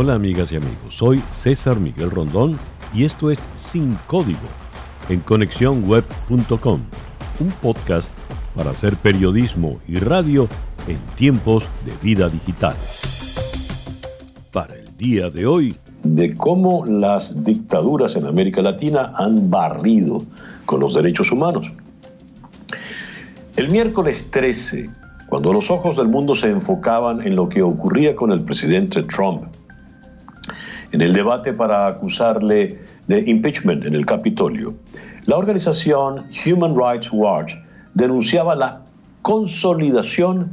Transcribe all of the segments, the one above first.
Hola amigas y amigos, soy César Miguel Rondón y esto es Sin Código en conexiónweb.com, un podcast para hacer periodismo y radio en tiempos de vida digital. Para el día de hoy, de cómo las dictaduras en América Latina han barrido con los derechos humanos. El miércoles 13, cuando los ojos del mundo se enfocaban en lo que ocurría con el presidente Trump, en el debate para acusarle de impeachment en el Capitolio, la organización Human Rights Watch denunciaba la consolidación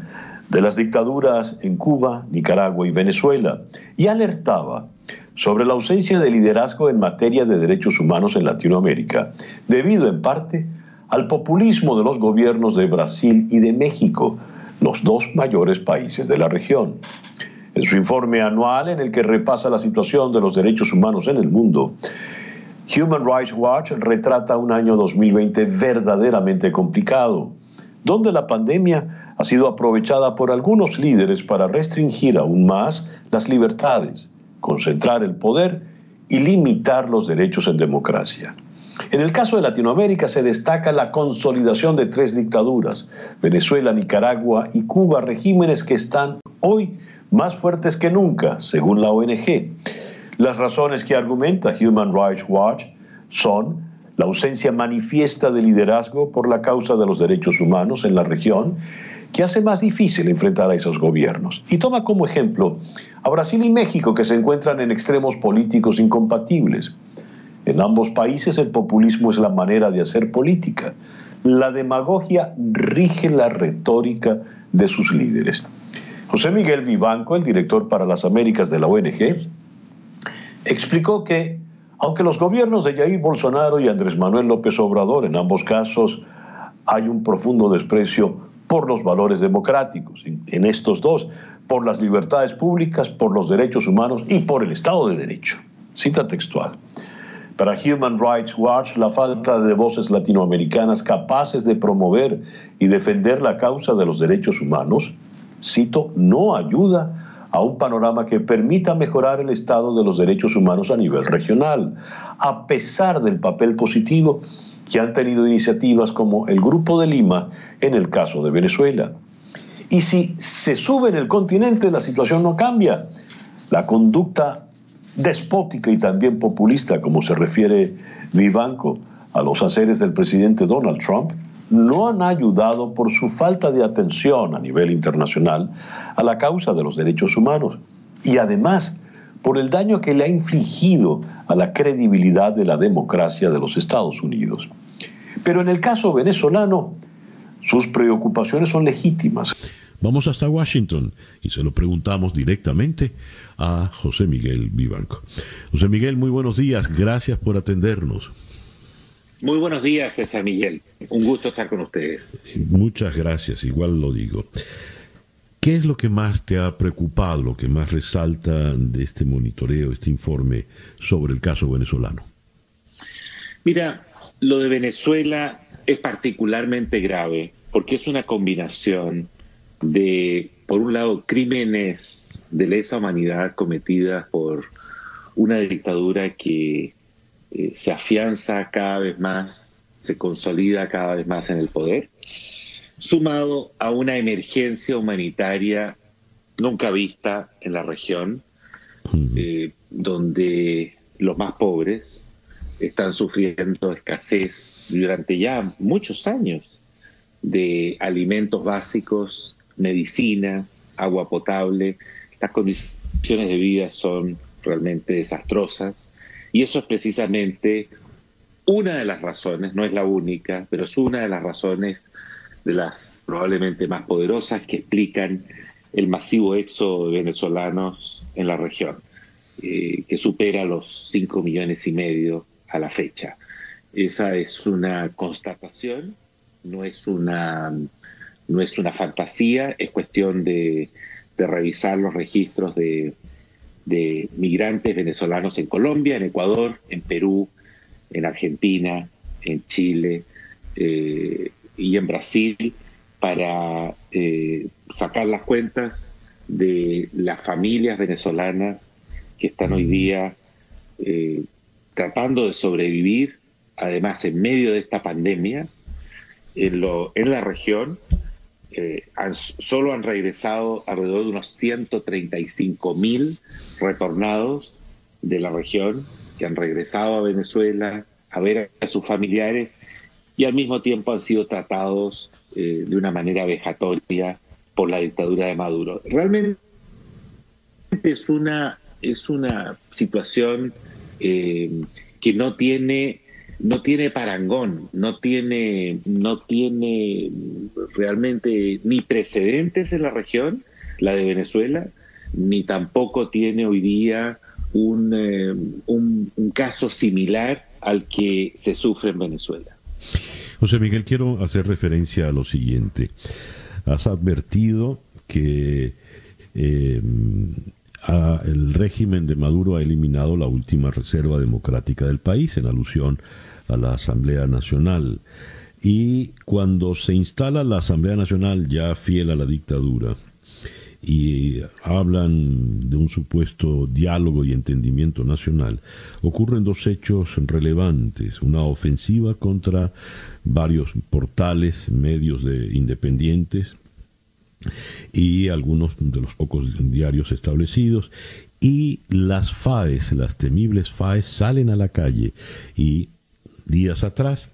de las dictaduras en Cuba, Nicaragua y Venezuela y alertaba sobre la ausencia de liderazgo en materia de derechos humanos en Latinoamérica, debido en parte al populismo de los gobiernos de Brasil y de México, los dos mayores países de la región. En su informe anual en el que repasa la situación de los derechos humanos en el mundo, Human Rights Watch retrata un año 2020 verdaderamente complicado, donde la pandemia ha sido aprovechada por algunos líderes para restringir aún más las libertades, concentrar el poder y limitar los derechos en democracia. En el caso de Latinoamérica se destaca la consolidación de tres dictaduras, Venezuela, Nicaragua y Cuba, regímenes que están hoy más fuertes que nunca, según la ONG. Las razones que argumenta Human Rights Watch son la ausencia manifiesta de liderazgo por la causa de los derechos humanos en la región, que hace más difícil enfrentar a esos gobiernos. Y toma como ejemplo a Brasil y México, que se encuentran en extremos políticos incompatibles. En ambos países el populismo es la manera de hacer política. La demagogia rige la retórica de sus líderes. José Miguel Vivanco, el director para las Américas de la ONG, explicó que, aunque los gobiernos de Jair Bolsonaro y Andrés Manuel López Obrador, en ambos casos, hay un profundo desprecio por los valores democráticos, en estos dos, por las libertades públicas, por los derechos humanos y por el Estado de Derecho. Cita textual. Para Human Rights Watch, la falta de voces latinoamericanas capaces de promover y defender la causa de los derechos humanos, cito, no ayuda a un panorama que permita mejorar el estado de los derechos humanos a nivel regional, a pesar del papel positivo que han tenido iniciativas como el Grupo de Lima en el caso de Venezuela. Y si se sube en el continente, la situación no cambia. La conducta despótica y también populista, como se refiere Vivanco a los haceres del presidente Donald Trump, no han ayudado por su falta de atención a nivel internacional a la causa de los derechos humanos y además por el daño que le ha infligido a la credibilidad de la democracia de los Estados Unidos. Pero en el caso venezolano, sus preocupaciones son legítimas. Vamos hasta Washington y se lo preguntamos directamente a José Miguel Vivanco. José Miguel, muy buenos días, gracias por atendernos. Muy buenos días, César Miguel. Un gusto estar con ustedes. Muchas gracias, igual lo digo. ¿Qué es lo que más te ha preocupado, lo que más resalta de este monitoreo, este informe sobre el caso venezolano? Mira, lo de Venezuela es particularmente grave porque es una combinación de, por un lado, crímenes de lesa humanidad cometidas por una dictadura que eh, se afianza cada vez más, se consolida cada vez más en el poder, sumado a una emergencia humanitaria nunca vista en la región, eh, donde los más pobres están sufriendo escasez durante ya muchos años de alimentos básicos medicinas, agua potable, las condiciones de vida son realmente desastrosas y eso es precisamente una de las razones, no es la única, pero es una de las razones de las probablemente más poderosas que explican el masivo éxodo de venezolanos en la región, eh, que supera los 5 millones y medio a la fecha. Esa es una constatación, no es una no es una fantasía, es cuestión de, revisar los registros de, migrantes venezolanos en Colombia, en Ecuador, en Perú, en Argentina, en Chile eh, y en Brasil para eh, sacar las cuentas de las familias venezolanas que están hoy día eh, tratando de sobrevivir, además en medio de esta pandemia, en la región, solo han regresado alrededor de unos 135 mil retornados de la región que han regresado a Venezuela a ver a sus familiares y al mismo tiempo han sido tratados eh, de una manera vejatoria por la dictadura de Maduro. Realmente es una, es una situación eh, que no tiene no tiene parangón, no tiene, no tiene realmente ni precedentes en la región, la de Venezuela, ni tampoco tiene hoy día un, eh, un, caso similar al que se sufre en Venezuela. José Miguel, quiero hacer referencia a lo siguiente. Has advertido que eh, el régimen de Maduro ha eliminado la última reserva democrática del país en alusión a la Asamblea Nacional. Y cuando se instala la Asamblea Nacional ya fiel a la dictadura y hablan de un supuesto diálogo y entendimiento nacional, ocurren dos hechos relevantes. Una ofensiva contra varios portales, medios de independientes y algunos de los pocos diarios establecidos y las FAES, las temibles FAES, salen a la calle y días atrás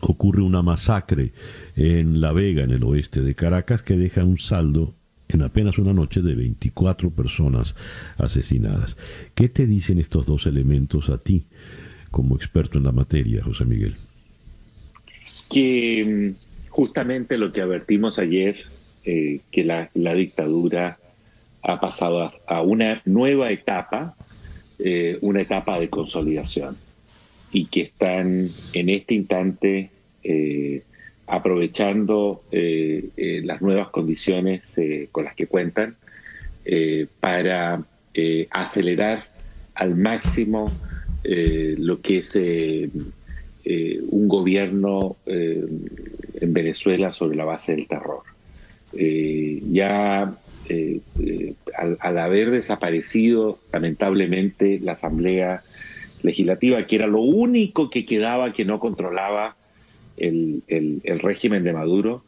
ocurre una masacre en La Vega, en el oeste de Caracas, que deja un saldo en apenas una noche de 24 personas asesinadas. ¿Qué te dicen estos dos elementos a ti como experto en la materia, José Miguel? Que mm, justamente lo que advertimos ayer, eh, que la, dictadura ha pasado a, una nueva etapa, eh, una etapa de consolidación y que están en este instante eh, aprovechando eh, las nuevas condiciones con las que cuentan para acelerar al máximo lo que es un gobierno en Venezuela sobre la base del terror. Ya al, al haber desaparecido lamentablemente la Asamblea legislativa, que era lo único que quedaba que no controlaba el, régimen de Maduro,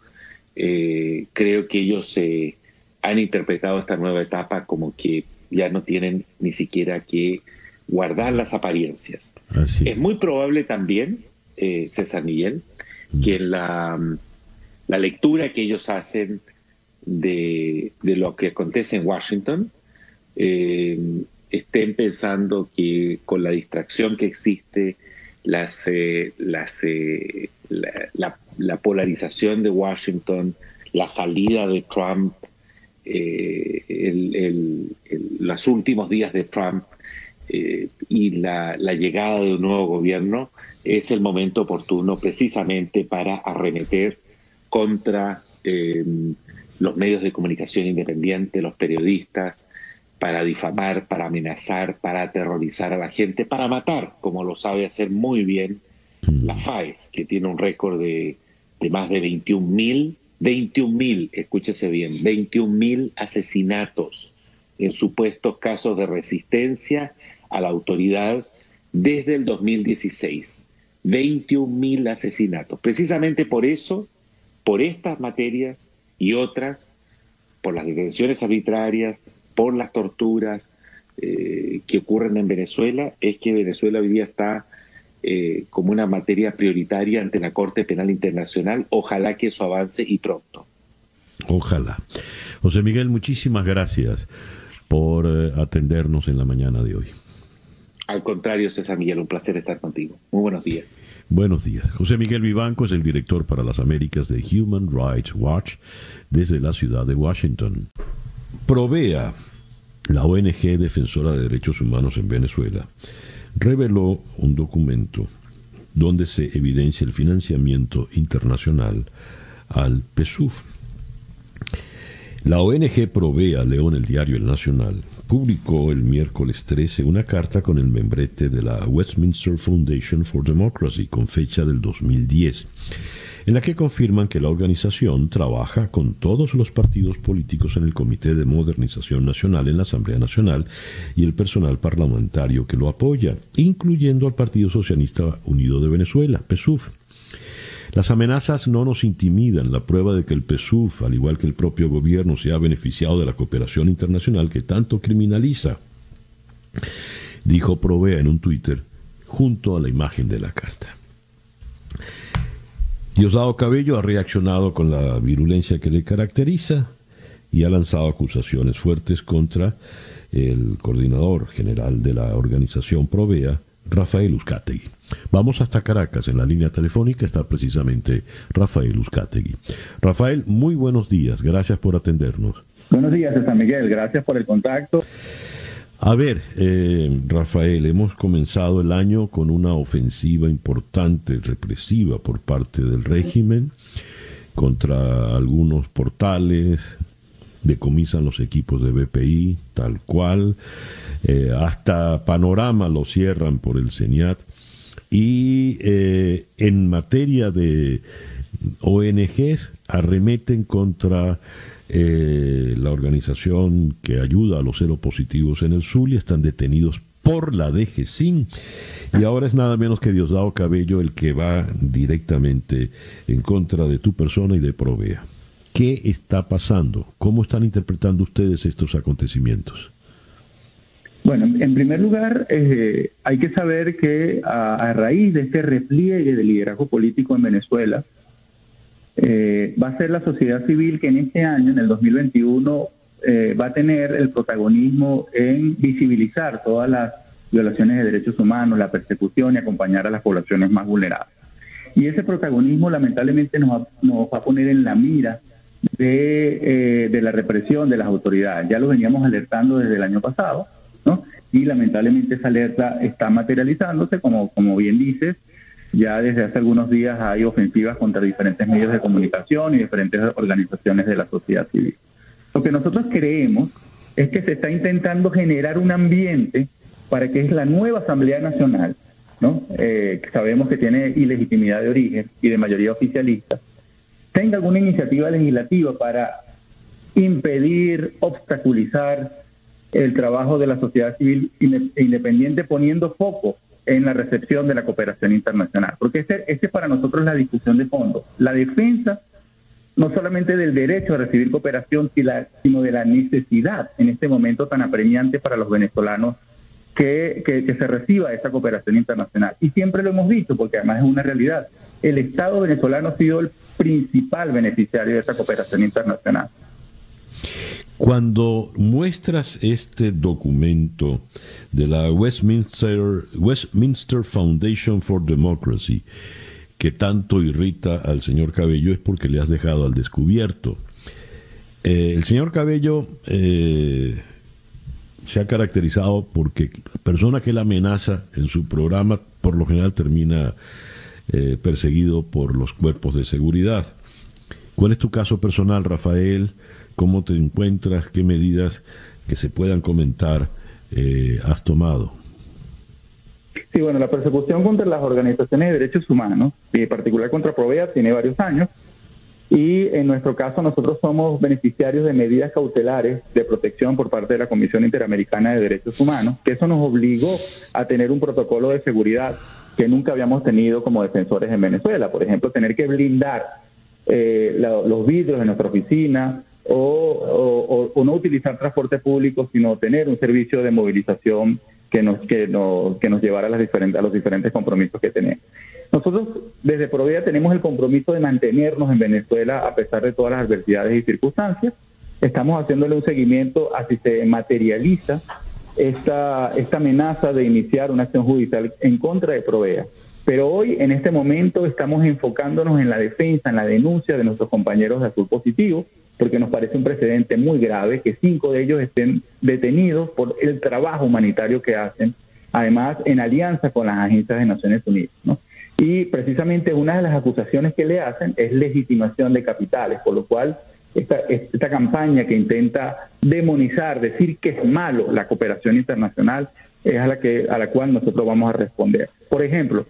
eh, creo que ellos se han interpretado esta nueva etapa como que ya no tienen ni siquiera que guardar las apariencias. Es muy probable también, eh, César Miguel, que la, la lectura que ellos hacen de, lo que acontece en Washington eh, estén pensando que con la distracción que existe, las, eh, las, eh, la, polarización de Washington, la salida de Trump, los últimos días de Trump y la, llegada de un nuevo gobierno, es el momento oportuno precisamente para arremeter contra los medios de comunicación independientes, los periodistas, para difamar, para amenazar, para aterrorizar a la gente, para matar, como lo sabe hacer muy bien la FAES, que tiene un récord de, más de 21 mil, 21 mil, escúchese bien, 21 mil asesinatos en supuestos casos de resistencia a la autoridad desde el 2016. 21 mil asesinatos. Precisamente por eso, por estas materias y otras, por las detenciones arbitrarias, por las torturas eh, que ocurren en Venezuela es que Venezuela hoy día está eh, como una materia prioritaria ante la Corte Penal Internacional. Ojalá que eso avance y pronto. Ojalá. José Miguel, muchísimas gracias por eh, atendernos en la mañana de hoy. Al contrario, César Miguel, un placer estar contigo. Muy buenos días. Buenos días. José Miguel Vivanco es el director para las Américas de Human Rights Watch desde la ciudad de Washington. Provea, la ONG defensora de derechos humanos en Venezuela, reveló un documento donde se evidencia el financiamiento internacional al PSUV. La ONG Provea, León, el diario El Nacional, publicó el miércoles 13 una carta con el membrete de la Westminster Foundation for Democracy con fecha del 2010 en la que confirman que la organización trabaja con todos los partidos políticos en el Comité de Modernización Nacional en la Asamblea Nacional y el personal parlamentario que lo apoya, incluyendo al Partido Socialista Unido de Venezuela, PSUV. Las amenazas no nos intimidan. La prueba de que el PSUV, al igual que el propio gobierno, se ha beneficiado de la cooperación internacional que tanto criminaliza, dijo Provea en un Twitter junto a la imagen de la carta. Diosdado Cabello ha reaccionado con la virulencia que le caracteriza y ha lanzado acusaciones fuertes contra el coordinador general de la organización Provea, Rafael Uzcategui. Vamos hasta Caracas, en la línea telefónica está precisamente Rafael Uzcategui. Rafael, muy buenos días, gracias por atendernos. Buenos días, San Miguel, gracias por el contacto. A ver, eh, Rafael, hemos comenzado el año con una ofensiva importante, represiva por parte del régimen contra algunos portales, decomisan los equipos de BPI, tal cual, eh, hasta Panorama lo cierran por el CENIAT. Y eh, en materia de ONGs, arremeten contra eh, la organización que ayuda a los positivos en el Zulia, están detenidos por la DGCIN. Y ahora es nada menos que Diosdado Cabello el que va directamente en contra de tu persona y de Provea. ¿Qué está pasando? ¿Cómo están interpretando ustedes estos acontecimientos? Bueno, en primer lugar, eh, hay que saber que a, raíz de este repliegue de liderazgo político en Venezuela, eh, va a ser la sociedad civil que en este año, en el 2021, eh, va a tener el protagonismo en visibilizar todas las violaciones de derechos humanos, la persecución y acompañar a las poblaciones más vulnerables. Y ese protagonismo lamentablemente nos nos va a poner en la mira de, eh, de la represión de las autoridades. Ya lo veníamos alertando desde el año pasado. Y lamentablemente esa alerta está materializándose, como, como bien dices, ya desde hace algunos días hay ofensivas contra diferentes medios de comunicación y diferentes organizaciones de la sociedad civil. Lo que nosotros creemos es que se está intentando generar un ambiente para que es la nueva Asamblea Nacional, ¿no? Eh, que sabemos que tiene ilegitimidad de origen y de mayoría oficialista, tenga alguna iniciativa legislativa para impedir, obstaculizar el trabajo de la sociedad civil independiente poniendo foco en la recepción de la cooperación internacional. Porque este es para nosotros la discusión de fondo. La defensa no solamente del derecho a recibir cooperación, sino de la necesidad en este momento tan apremiante para los venezolanos que, que, se reciba esa cooperación internacional. Y siempre lo hemos dicho, porque además es una realidad. El Estado venezolano ha sido el principal beneficiario de esa cooperación internacional. Cuando muestras este documento de la Westminster, Westminster Foundation for Democracy, que tanto irrita al señor Cabello, es porque le has dejado al descubierto. Eh, el señor Cabello eh, se ha caracterizado porque la persona que la amenaza en su programa por lo general termina eh, perseguido por los cuerpos de seguridad. ¿Cuál es tu caso personal, Rafael? ¿Cómo te encuentras? ¿Qué medidas que se puedan comentar eh, has tomado? Sí, bueno, la persecución contra las organizaciones de derechos humanos, y en particular contra Provea, tiene varios años. Y en nuestro caso, nosotros somos beneficiarios de medidas cautelares de protección por parte de la Comisión Interamericana de Derechos Humanos, que eso nos obligó a tener un protocolo de seguridad que nunca habíamos tenido como defensores en Venezuela. Por ejemplo, tener que blindar eh, los vidrios de nuestra oficina o, no utilizar transporte público, sino tener un servicio de movilización que nos, que nos, que nos llevara a, las diferentes, a los diferentes compromisos que tenemos. Nosotros desde Provea tenemos el compromiso de mantenernos en Venezuela a pesar de todas las adversidades y circunstancias. Estamos haciéndole un seguimiento a si se materializa esta, esta amenaza de iniciar una acción judicial en contra de Provea. Pero hoy, en este momento, estamos enfocándonos en la defensa, en la denuncia de nuestros compañeros de Azul Positivo, porque nos parece un precedente muy grave que cinco de ellos estén detenidos por el trabajo humanitario que hacen, además en alianza con las agencias de Naciones Unidas. Y precisamente una de las acusaciones que le hacen es legitimación de capitales, por lo cual esta, esta campaña que intenta demonizar, decir que es malo la cooperación internacional, es a la, que, a la cual nosotros vamos a responder. Por ejemplo,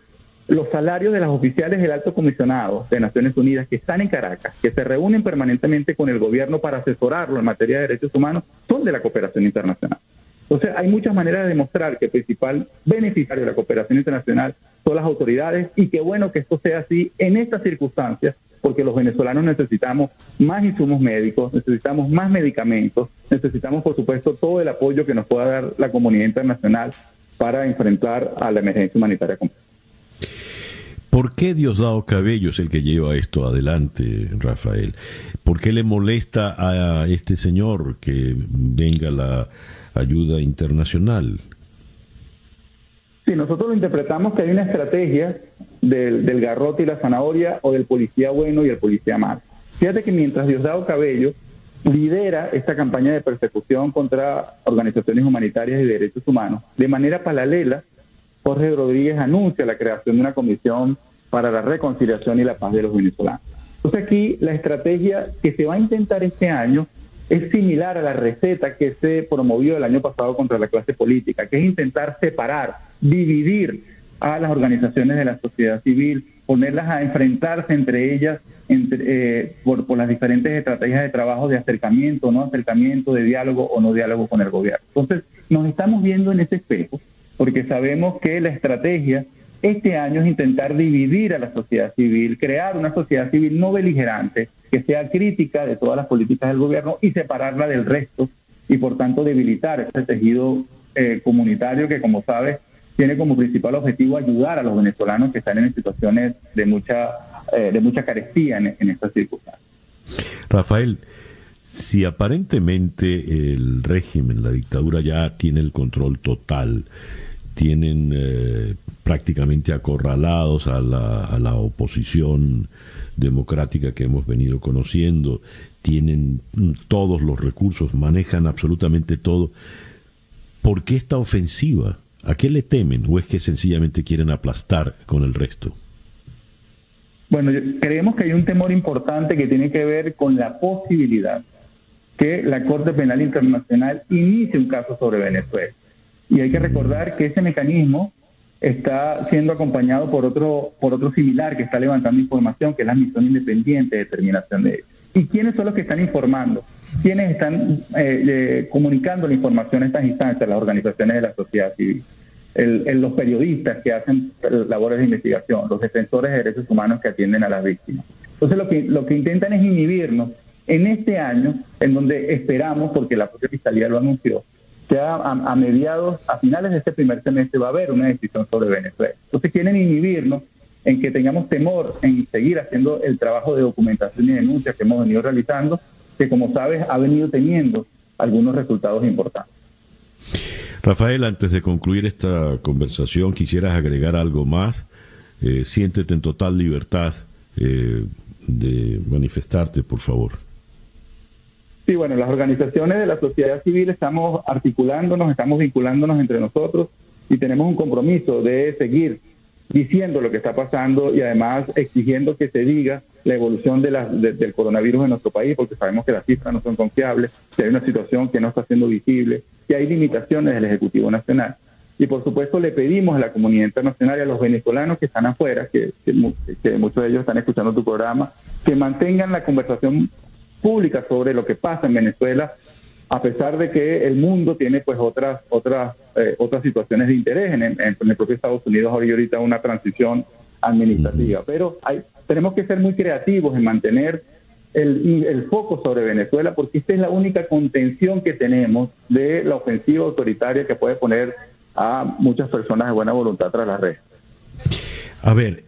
los salarios de las oficiales del alto comisionado de Naciones Unidas que están en Caracas, que se reúnen permanentemente con el gobierno para asesorarlo en materia de derechos humanos, son de la cooperación internacional. Entonces, hay muchas maneras de demostrar que el principal beneficiario de la cooperación internacional son las autoridades y qué bueno que esto sea así en estas circunstancias, porque los venezolanos necesitamos más insumos médicos, necesitamos más medicamentos, necesitamos, por supuesto, todo el apoyo que nos pueda dar la comunidad internacional para enfrentar a la emergencia humanitaria ¿Por qué Diosdado Cabello es el que lleva esto adelante, Rafael? ¿Por qué le molesta a este señor que venga la ayuda internacional? Sí, nosotros lo interpretamos que hay una estrategia del, del garrote y la zanahoria o del policía bueno y el policía malo. Fíjate que mientras Diosdado Cabello lidera esta campaña de persecución contra organizaciones humanitarias y derechos humanos, de manera paralela, Jorge Rodríguez anuncia la creación de una comisión para la reconciliación y la paz de los venezolanos. Entonces aquí la estrategia que se va a intentar este año es similar a la receta que se promovió el año pasado contra la clase política, que es intentar separar, dividir a las organizaciones de la sociedad civil, ponerlas a enfrentarse entre ellas eh, por, las diferentes estrategias de trabajo de acercamiento, no acercamiento, de diálogo o no diálogo con el gobierno. Entonces, nos estamos viendo en ese espejo porque sabemos que la estrategia este año es intentar dividir a la sociedad civil, crear una sociedad civil no beligerante, que sea crítica de todas las políticas del gobierno y separarla del resto y por tanto debilitar ese tejido eh, comunitario que, como sabes, tiene como principal objetivo ayudar a los venezolanos que están en situaciones de mucha, eh, de mucha carestía en, en estas circunstancias. Rafael, si aparentemente el régimen, la dictadura ya tiene el control total, tienen eh, prácticamente acorralados a la, a la, oposición democrática que hemos venido conociendo, tienen todos los recursos, manejan absolutamente todo. ¿Por qué esta ofensiva? ¿A qué le temen? ¿O es que sencillamente quieren aplastar con el resto? Bueno, creemos que hay un temor importante que tiene que ver con la posibilidad que la Corte Penal Internacional inicie un caso sobre Venezuela. Y hay que recordar que ese mecanismo está siendo acompañado por otro, por otro similar que está levantando información, que es la misión independiente de determinación de ellos. ¿Y quiénes son los que están informando? ¿Quiénes están eh, eh, comunicando la información a estas instancias? Las organizaciones de la sociedad civil, el, los periodistas que hacen labores de investigación, los defensores de derechos humanos que atienden a las víctimas. Entonces lo que, lo que intentan es inhibirnos en este año, en donde esperamos, porque la propia Fiscalía lo anunció, que a, mediados, a finales de este primer semestre va a haber una decisión sobre Venezuela. Entonces quieren inhibirnos en que tengamos temor en seguir haciendo el trabajo de documentación y denuncia que hemos venido realizando, que como sabes ha venido teniendo algunos resultados importantes. Rafael, antes de concluir esta conversación, quisieras agregar algo más. Eh, siéntete en total libertad eh, de manifestarte, por favor. Sí, bueno, las organizaciones de la sociedad civil estamos articulándonos, estamos vinculándonos entre nosotros y tenemos un compromiso de seguir diciendo lo que está pasando y además exigiendo que se diga la evolución de la, del coronavirus en nuestro país, porque sabemos que las cifras no son confiables, que hay una situación que no está siendo visible, que hay limitaciones del Ejecutivo Nacional. Y por supuesto le pedimos a la comunidad internacional y a los venezolanos que están afuera, que, que muchos de ellos están escuchando tu programa, que mantengan la conversación pública sobre lo que pasa en Venezuela, a pesar de que el mundo tiene pues otras otras eh, otras situaciones de interés en, el propio Estados Unidos hay ahorita una transición administrativa, pero hay, tenemos que ser muy creativos en mantener el, el foco sobre Venezuela porque esta es la única contención que tenemos de la ofensiva autoritaria que puede poner a muchas personas de buena voluntad tras la red. A ver,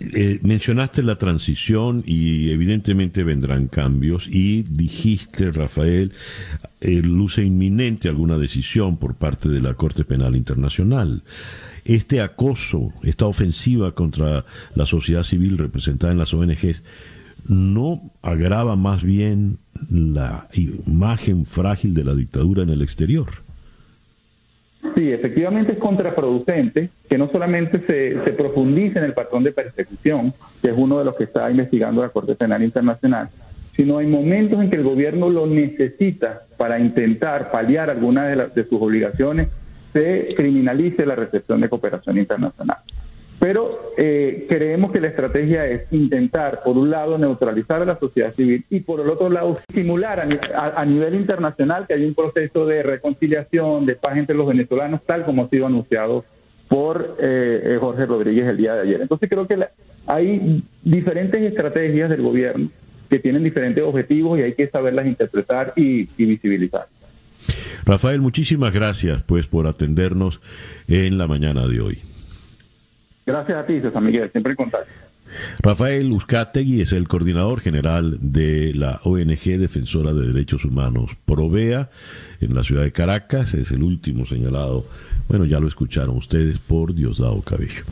eh, mencionaste la transición y evidentemente vendrán cambios y dijiste, Rafael, eh, luce inminente alguna decisión por parte de la Corte Penal Internacional. Este acoso, esta ofensiva contra la sociedad civil representada en las ONGs, ¿no agrava más bien la imagen frágil de la dictadura en el exterior? Sí, efectivamente es contraproducente que no solamente se, profundice en el patrón de persecución, que es uno de los que está investigando la Corte Penal Internacional, sino hay momentos en que el gobierno lo necesita para intentar paliar algunas de, de sus obligaciones, se criminalice la recepción de cooperación internacional. Pero eh, creemos que la estrategia es intentar, por un lado, neutralizar a la sociedad civil y por el otro lado, estimular a, nivel internacional que hay un proceso de reconciliación, de paz entre los venezolanos, tal como ha sido anunciado por eh, eh, Jorge Rodríguez el día de ayer. Entonces creo que hay diferentes estrategias del gobierno que tienen diferentes objetivos y hay que saberlas interpretar y, y visibilizar. Rafael, muchísimas gracias pues por atendernos en la mañana de hoy. Gracias a ti, César Miguel, siempre en contacto. Rafael Uzcategui es el coordinador general de la ONG Defensora de Derechos Humanos Provea en la ciudad de Caracas. Es el último señalado, bueno, ya lo escucharon ustedes, por Diosdado Cabello.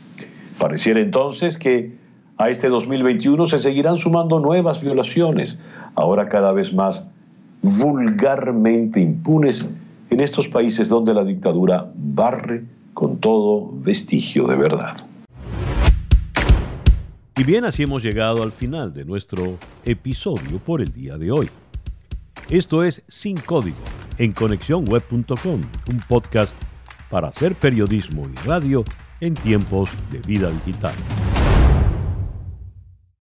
Pareciera entonces que a este 2021 se seguirán sumando nuevas violaciones, ahora cada vez más vulgarmente impunes en estos países donde la dictadura barre con todo vestigio de verdad. Y bien, así hemos llegado al final de nuestro episodio por el día de hoy. Esto es Sin Código en conexiónweb.com, un podcast para hacer periodismo y radio en tiempos de vida digital.